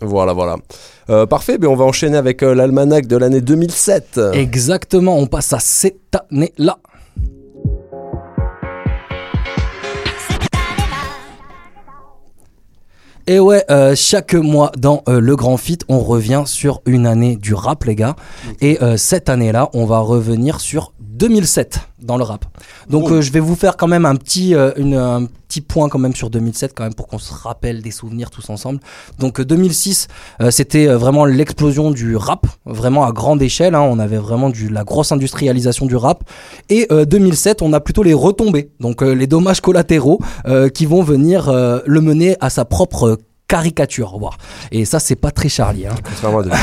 Voilà, voilà. Euh, parfait, mais on va enchaîner avec euh, l'almanach de l'année 2007. Exactement, on passe à cette année-là. Et ouais, euh, chaque mois dans euh, le Grand Fit, on revient sur une année du rap, les gars. Et euh, cette année-là, on va revenir sur 2007 dans le rap. Donc je vais vous faire quand même un petit, une- un point quand même sur 2007 quand même pour qu'on se rappelle des souvenirs tous ensemble. Donc euh, 2006, euh, c'était euh, vraiment l'explosion du rap, vraiment à grande échelle. hein. on avait vraiment du, la grosse industrialisation du rap. Et euh, 2007, on a plutôt les retombées, donc euh, les dommages collatéraux euh, qui vont venir euh, le mener à sa propre caricature, voire. Et ça, c'est pas très Charlie. Hein. 2000.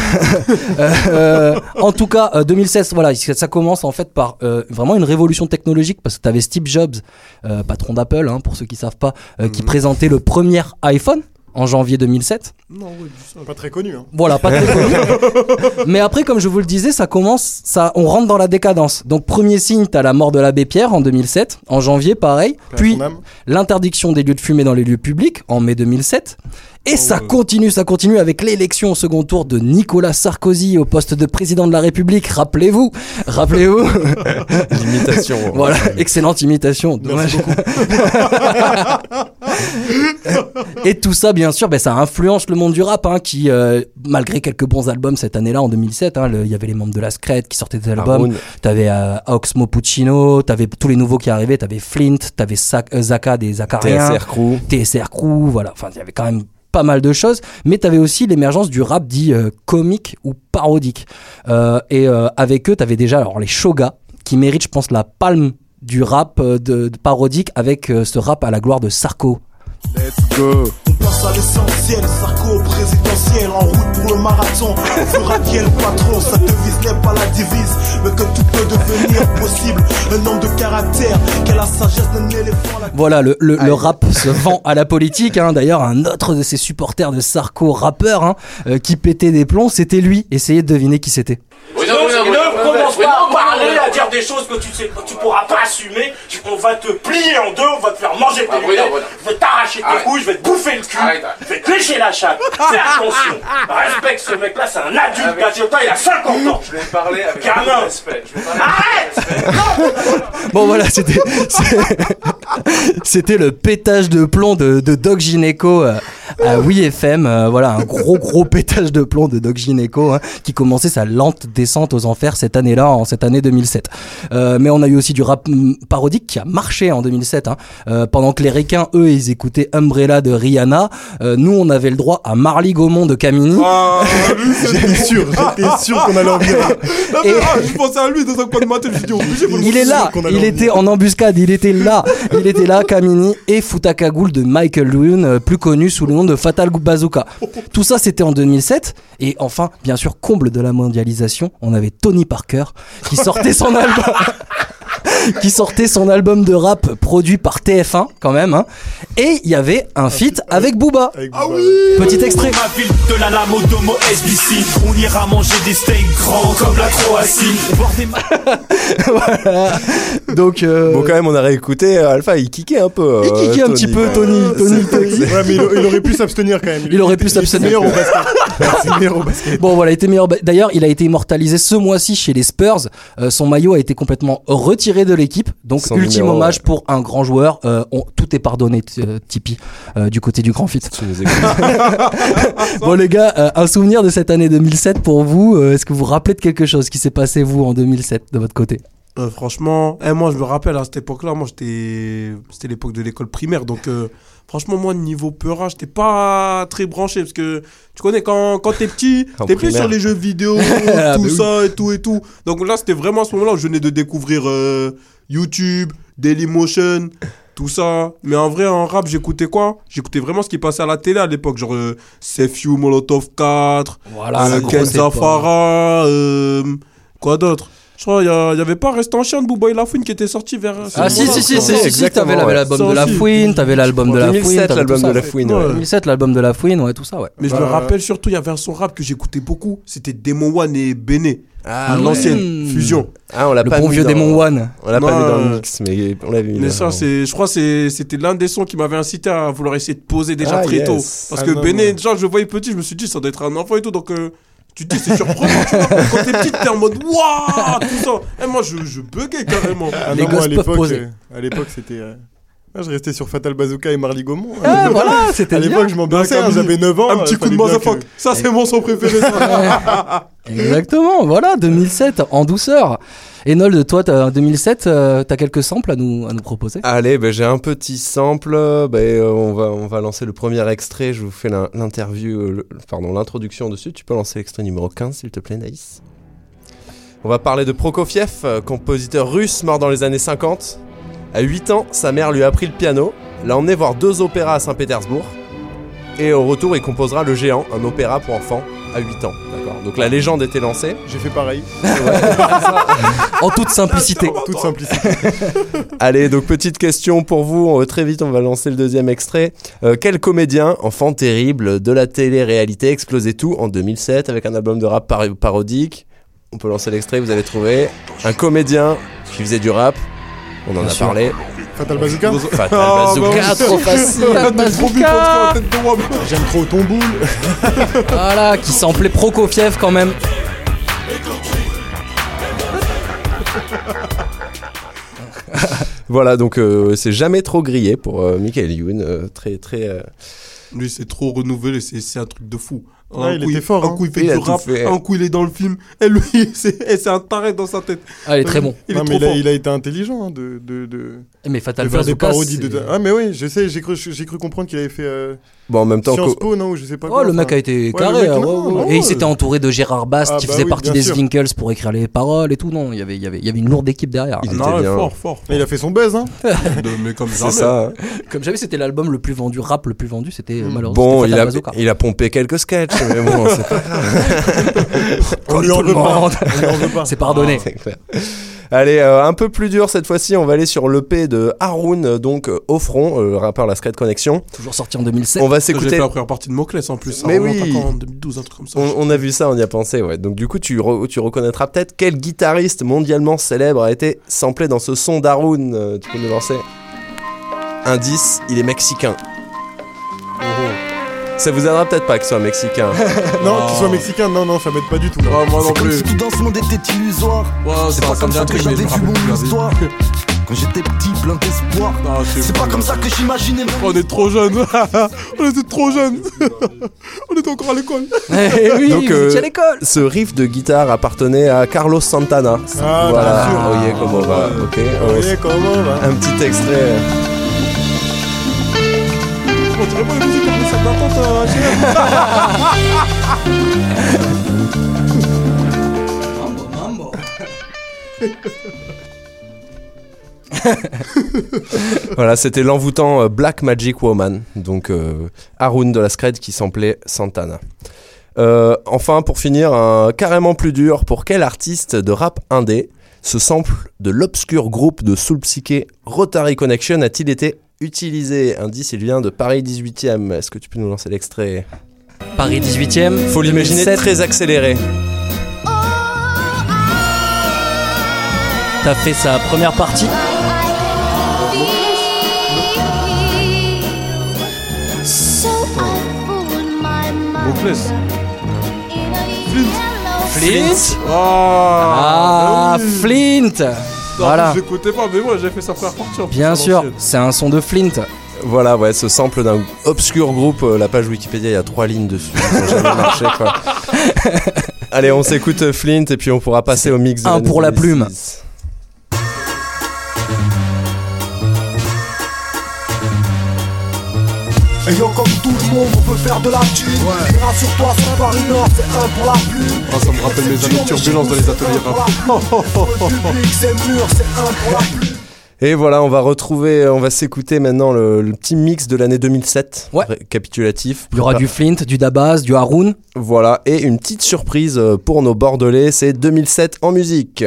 Euh, en tout cas, euh, 2016, voilà, ça commence en fait par euh, vraiment une révolution technologique parce que tu avais Steve Jobs, euh, patron d'Apple, hein, pour ceux qui savent pas, euh, qui présentait le premier iPhone en janvier 2007. Non. Pas très connu. Hein. Voilà, pas très connu. Mais après, comme je vous le disais, ça commence, ça, on rentre dans la décadence. Donc, premier signe, t'as la mort de l'abbé Pierre en 2007, en janvier, pareil. Puis, l'interdiction des lieux de fumer dans les lieux publics en mai 2007. Et ça continue, ça continue avec l'élection au second tour de Nicolas Sarkozy au poste de président de la République. Rappelez-vous, rappelez-vous. L'imitation. voilà, excellente imitation. Dommage. Et tout ça, bien sûr, ben, ça influence le monde du rap, hein, qui, euh, malgré quelques bons albums cette année-là, en 2007, hein, il y avait les membres de la Scred qui sortaient des albums. T'avais euh, Oxmo Puccino, t'avais tous les nouveaux qui arrivaient, t'avais Flint, t'avais Sa- euh, Zaka des Zacariens, TSR Crew. TSR Crew, voilà. Enfin, il y avait quand même pas mal de choses, mais t'avais aussi l'émergence du rap dit euh, comique ou parodique. Euh, et euh, avec eux, t'avais déjà alors les Shoga, qui méritent, je pense, la palme du rap euh, de, de parodique avec euh, ce rap à la gloire de Sarko. Let's go. On passe à l'essentiel, Sarko au présidentiel, en route pour le marathon. On fera qui est le patron, sa devise n'est pas la divise, mais que tout peut devenir possible. Un homme de caractère, quelle la sagesse d'un éléphant. La... Voilà, le, le, le rap se vend à la politique. Hein. D'ailleurs, un autre de ses supporters de Sarko, rappeur, hein, euh, qui pétait des plombs, c'était lui. Essayez de deviner qui c'était. Des choses que tu sais que tu pourras pas assumer. On va te plier en deux, on va te faire manger tes lunettes, Bruno. je vais t'arracher tes Arrête. couilles, je vais te bouffer le cul, Arrête. je vais te lécher la chatte. Fais attention, respecte ce mec-là, c'est un adulte, Gatiota, il a 50 ans. Je vais parler avec Gamin. respect. Arrête Bon voilà, c'était c'était le pétage de plomb de, de Doc Gineco euh, à Oui FM. euh, voilà, un gros gros pétage de plomb de Doc Gineco hein, qui commençait sa lente descente aux enfers cette année-là, en cette année 2007. Euh, mais on a eu aussi du rap mm, parodique qui a marché en 2007. Hein. Euh, pendant que les requins, eux, ils écoutaient Umbrella de Rihanna, euh, nous, on avait le droit à Marley Gaumont de Camini. Ah, lui, j'étais sûr, j'étais sûr qu'on allait en venir. Et- Ah, je pensais à lui dans un coin de matin, je dit, obligé, Il est là, il était en embuscade, il était là, il était là, Kamini et Futakagoul de Michael Lune, euh, plus connu sous le nom de Fatal Bazooka. Tout ça c'était en 2007 et enfin, bien sûr, comble de la mondialisation, on avait Tony Parker qui sortait son album. qui sortait son album de rap produit par TF1 quand même hein. et il y avait un feat avec Booba Avec Ah Booba. petit extrait Ma ville de la lame au domo SBC, on ira manger des steaks grands comme la Croatie. Ma- donc euh, Bon, quand même, on a réécouté euh, Alpha, il kickait un peu. il euh, kickait un Tony, petit peu Tony. Tony Tony Ouais, mais il, il aurait pu s'abstenir quand même. Il aurait pu s'abstenir. Meilleur au basket. Bon voilà, il était meilleur. D'ailleurs, il a été immortalisé ce mois-ci chez les Spurs. Euh, son maillot a été complètement retiré de l'équipe. Donc ultime numéro, hommage ouais. pour un grand joueur. Euh, on- tout est pardonné, euh, Tipeee, euh, du côté du Grand Fit. Bon les gars, euh, un souvenir de cette année 2007 pour vous. euh, Est-ce que vous vous rappelez de quelque chose qui s'est passé vous en 2007 de votre côté? Euh, franchement, eh, moi je me rappelle à cette époque-là, moi j'étais, c'était l'époque de l'école primaire, donc euh, franchement moi niveau peura, j'étais pas très branché parce que tu connais quand quand t'es petit, t'es plus sur les jeux vidéo, Ah, tout mais oui. ça et tout et tout. Donc là c'était vraiment à ce moment-là où je venais de découvrir euh, YouTube, Dailymotion. Tout ça, mais en vrai en rap j'écoutais quoi? J'écoutais vraiment ce qui passait à la télé à l'époque, genre euh, Sef You, Molotov 4, Voilà, euh, Ken. Zafara, euh, quoi d'autre? Je crois qu'il y, avait pas Reste en chien de Booba et La Fouine qui était sorti vers. Ah si si si si si, t'avais l'album de la aussi. Fouine, t'avais l'album de la Fouine, 2007, t'avais l'album de la ouais. Fouine. Ouais. ouais. 2007 l'album de la Fouine, ouais tout ça ouais. Mais je me rappelle surtout, il y avait un son rap que j'écoutais beaucoup. C'était Demo One et Bene. Ah, l'ancienne Mmh. fusion. Ah, on l'a Le pas bon vieux dans- démon One. On l'a pas mis dans le euh, mix, mais on l'a vu. Mais là, ça, c'est, je crois, c'était l'un des sons qui m'avait incité à vouloir essayer de poser déjà Ah, très yes. tôt. Parce Ah, que non. déjà, je le voyais petit, je me suis dit, ça doit être un enfant et tout, donc. Euh, tu te dis, c'est surprenant, tu vois. Quand t'es petit, t'es en mode, waouh, tout ça. Et moi, je, je buguais carrément. Ah Les non, moi, gosses à peuvent l'époque, poser. euh, à l'époque, c'était. euh, ah, je restais sur Fatal Bazooka et Marley Gaumont. Ah, voilà, c'était À bien. l'époque, je m'ambiançais, Avec hein, j'avais 9 ans. un euh, petit coup de fallait bien que- motherfuck. Ça, c'est mon son préféré. ça. Exactement, voilà, 2007, en douceur. Enold, toi, t'as- 2007, euh, t'as quelques samples à nous, proposer Allez, ben, j'ai un petit sample. Ben, euh, on, va, on va lancer le premier extrait. Je vous fais l'in- l'interview, euh, pardon, l'introduction dessus. Tu peux lancer l'extrait numéro 15, s'il te plaît, Naïs. On va parler de Prokofiev, compositeur russe mort dans les années 50. À 8 ans, sa mère lui a appris le piano, l'a emmené voir deux opéras à Saint-Pétersbourg. Et au retour, il composera Le Géant, un opéra pour enfants, à 8 ans. D'accord. Donc la légende était lancée. J'ai fait pareil, En toute simplicité. toute simplicité. Allez, donc petite question pour vous. Euh, Très vite, on va lancer le deuxième extrait. Euh, quel comédien, enfant terrible de la télé-réalité, explosait tout en 2007 avec un album de rap par- parodique? On peut lancer l'extrait, vous allez trouver. Un comédien qui faisait du rap. On en Bien a sûr. parlé. Fatal Bazooka Fatal bah Bazooka, oui. trop facile. Moi. J'aime trop ton boule. Voilà, qui samplait Prokofiev quand même. Voilà, donc euh, c'est jamais trop grillé pour euh, Michael Youn. euh, très, très. euh, Lui, c'est trop renouvelé, c'est, c'est un truc de fou. Ouais, il coup, était fort, Un hein. coup, il fait Il du tout rap, fait. un coup, il est dans le film. Et lui, c'est, un taré dans sa tête. Ah, il est très bon. Il Non, est mais trop il a, fort. il a été intelligent hein, de, de, de, Mais de Fatal faire des parodies. De... Ah, mais oui, je sais, j'ai cru, comprendre qu'il avait fait euh, Bon, en même temps, Sciences que- Po, non, ou je sais pas Oh, quoi. le mec a été carré. mec, hein, non, ouais, ouais. non, Et il ouais. s'était entouré de Gérard Bast Ah, qui bah faisait oui, partie des. Winkles pour écrire les paroles et tout. Non, il y avait, il y avait, il y avait une lourde équipe derrière. Il était Non, ouais, bien. fort, fort. Mais il a fait son buzz, hein. De- mais comme c'est jamais. ça. Comme j'avais, c'était l'album le plus vendu, rap le plus vendu, c'était euh, Mm. malheureusement. Bon, il a pompé quelques sketchs, mais bon, c'est pas On lui en veut pas. monde. On lui en veut pas. C'est pardonné. Clair. Allez, euh, un peu plus dur cette fois-ci, on va aller sur l'EP de Haroun, euh, donc euh, au front, euh, le rappeur La Secret Connection. Toujours sorti en 2007. On va s'écouter. la première partie de Moclès en plus. Mais oui. quand, En 2012, un truc comme ça. On, on a vu ça, on y a pensé, ouais. Donc du coup, tu, re- tu reconnaîtras peut-être quel guitariste mondialement célèbre a été samplé dans ce son d'Haroun. Euh, tu peux nous lancer Indice, il est mexicain. Ça vous aidera peut-être pas qu'il soit mexicain. Non, qu'il soit mexicain, non, non, ça m'aide pas du tout. Moi non comme plus. si tout dans ce monde était illusoire. C'est pas comme ça que j'avais vu mon histoire. Quand j'étais petit, plein d'espoir. Ah, C'est pas comme ça que j'imaginais mon On est trop jeunes. on était trop jeunes. on était encore à l'école. Eh oui, Donc, euh, à l'école. Ce riff de guitare appartenait à Carlos Santana. Ah, voilà, bien sûr. vous voyez comment va. Ok, voyez comment, là un petit extrait. On dirait pas la musique Voilà, c'était l'envoûtant euh, Black Magic Woman, donc euh, Haroun de la Scred qui samplait Santana. Euh, enfin, pour finir, carrément plus dur, pour quel artiste de rap indé ce sample de l'obscur groupe de soul psyché Rotary Connection a-t-il été utilisé Indice, il vient de Paris 18e. Est-ce que tu peux nous lancer l'extrait? Paris 18ème. Faut l'imaginer 2007. très accéléré. T'as fait sa première partie? Moclès. Flint. Ah, Ah, Flint. Voilà. Je l'écoutais pas, mais moi j'ai fait sa première partie en plus, Bien sûr, c'est un son de Flint. Voilà, ouais, ce sample d'un obscur groupe, euh, la page Wikipédia, il y a trois lignes dessus. Ça n'a jamais marché, quoi. Allez, on s'écoute euh, Flint et puis on pourra passer au mix. de Un pour la 2006. Plume. Ayant comme tout le monde, on peut faire de la thune. Mais Rassure-toi, sur Paris Nord, c'est un pour la plume. Ah, ça me rappelle mes années de turbulence dans les ateliers public, c'est mûr, c'est un pour la plume. Et voilà, on va retrouver, on va s'écouter maintenant le, le petit mix de l'année 2007, Ouais. récapitulatif. Il y aura du Flint, du Dabaz, du Haroun. Voilà, et une petite surprise euh, pour nos Bordelais, c'est 2007 en musique.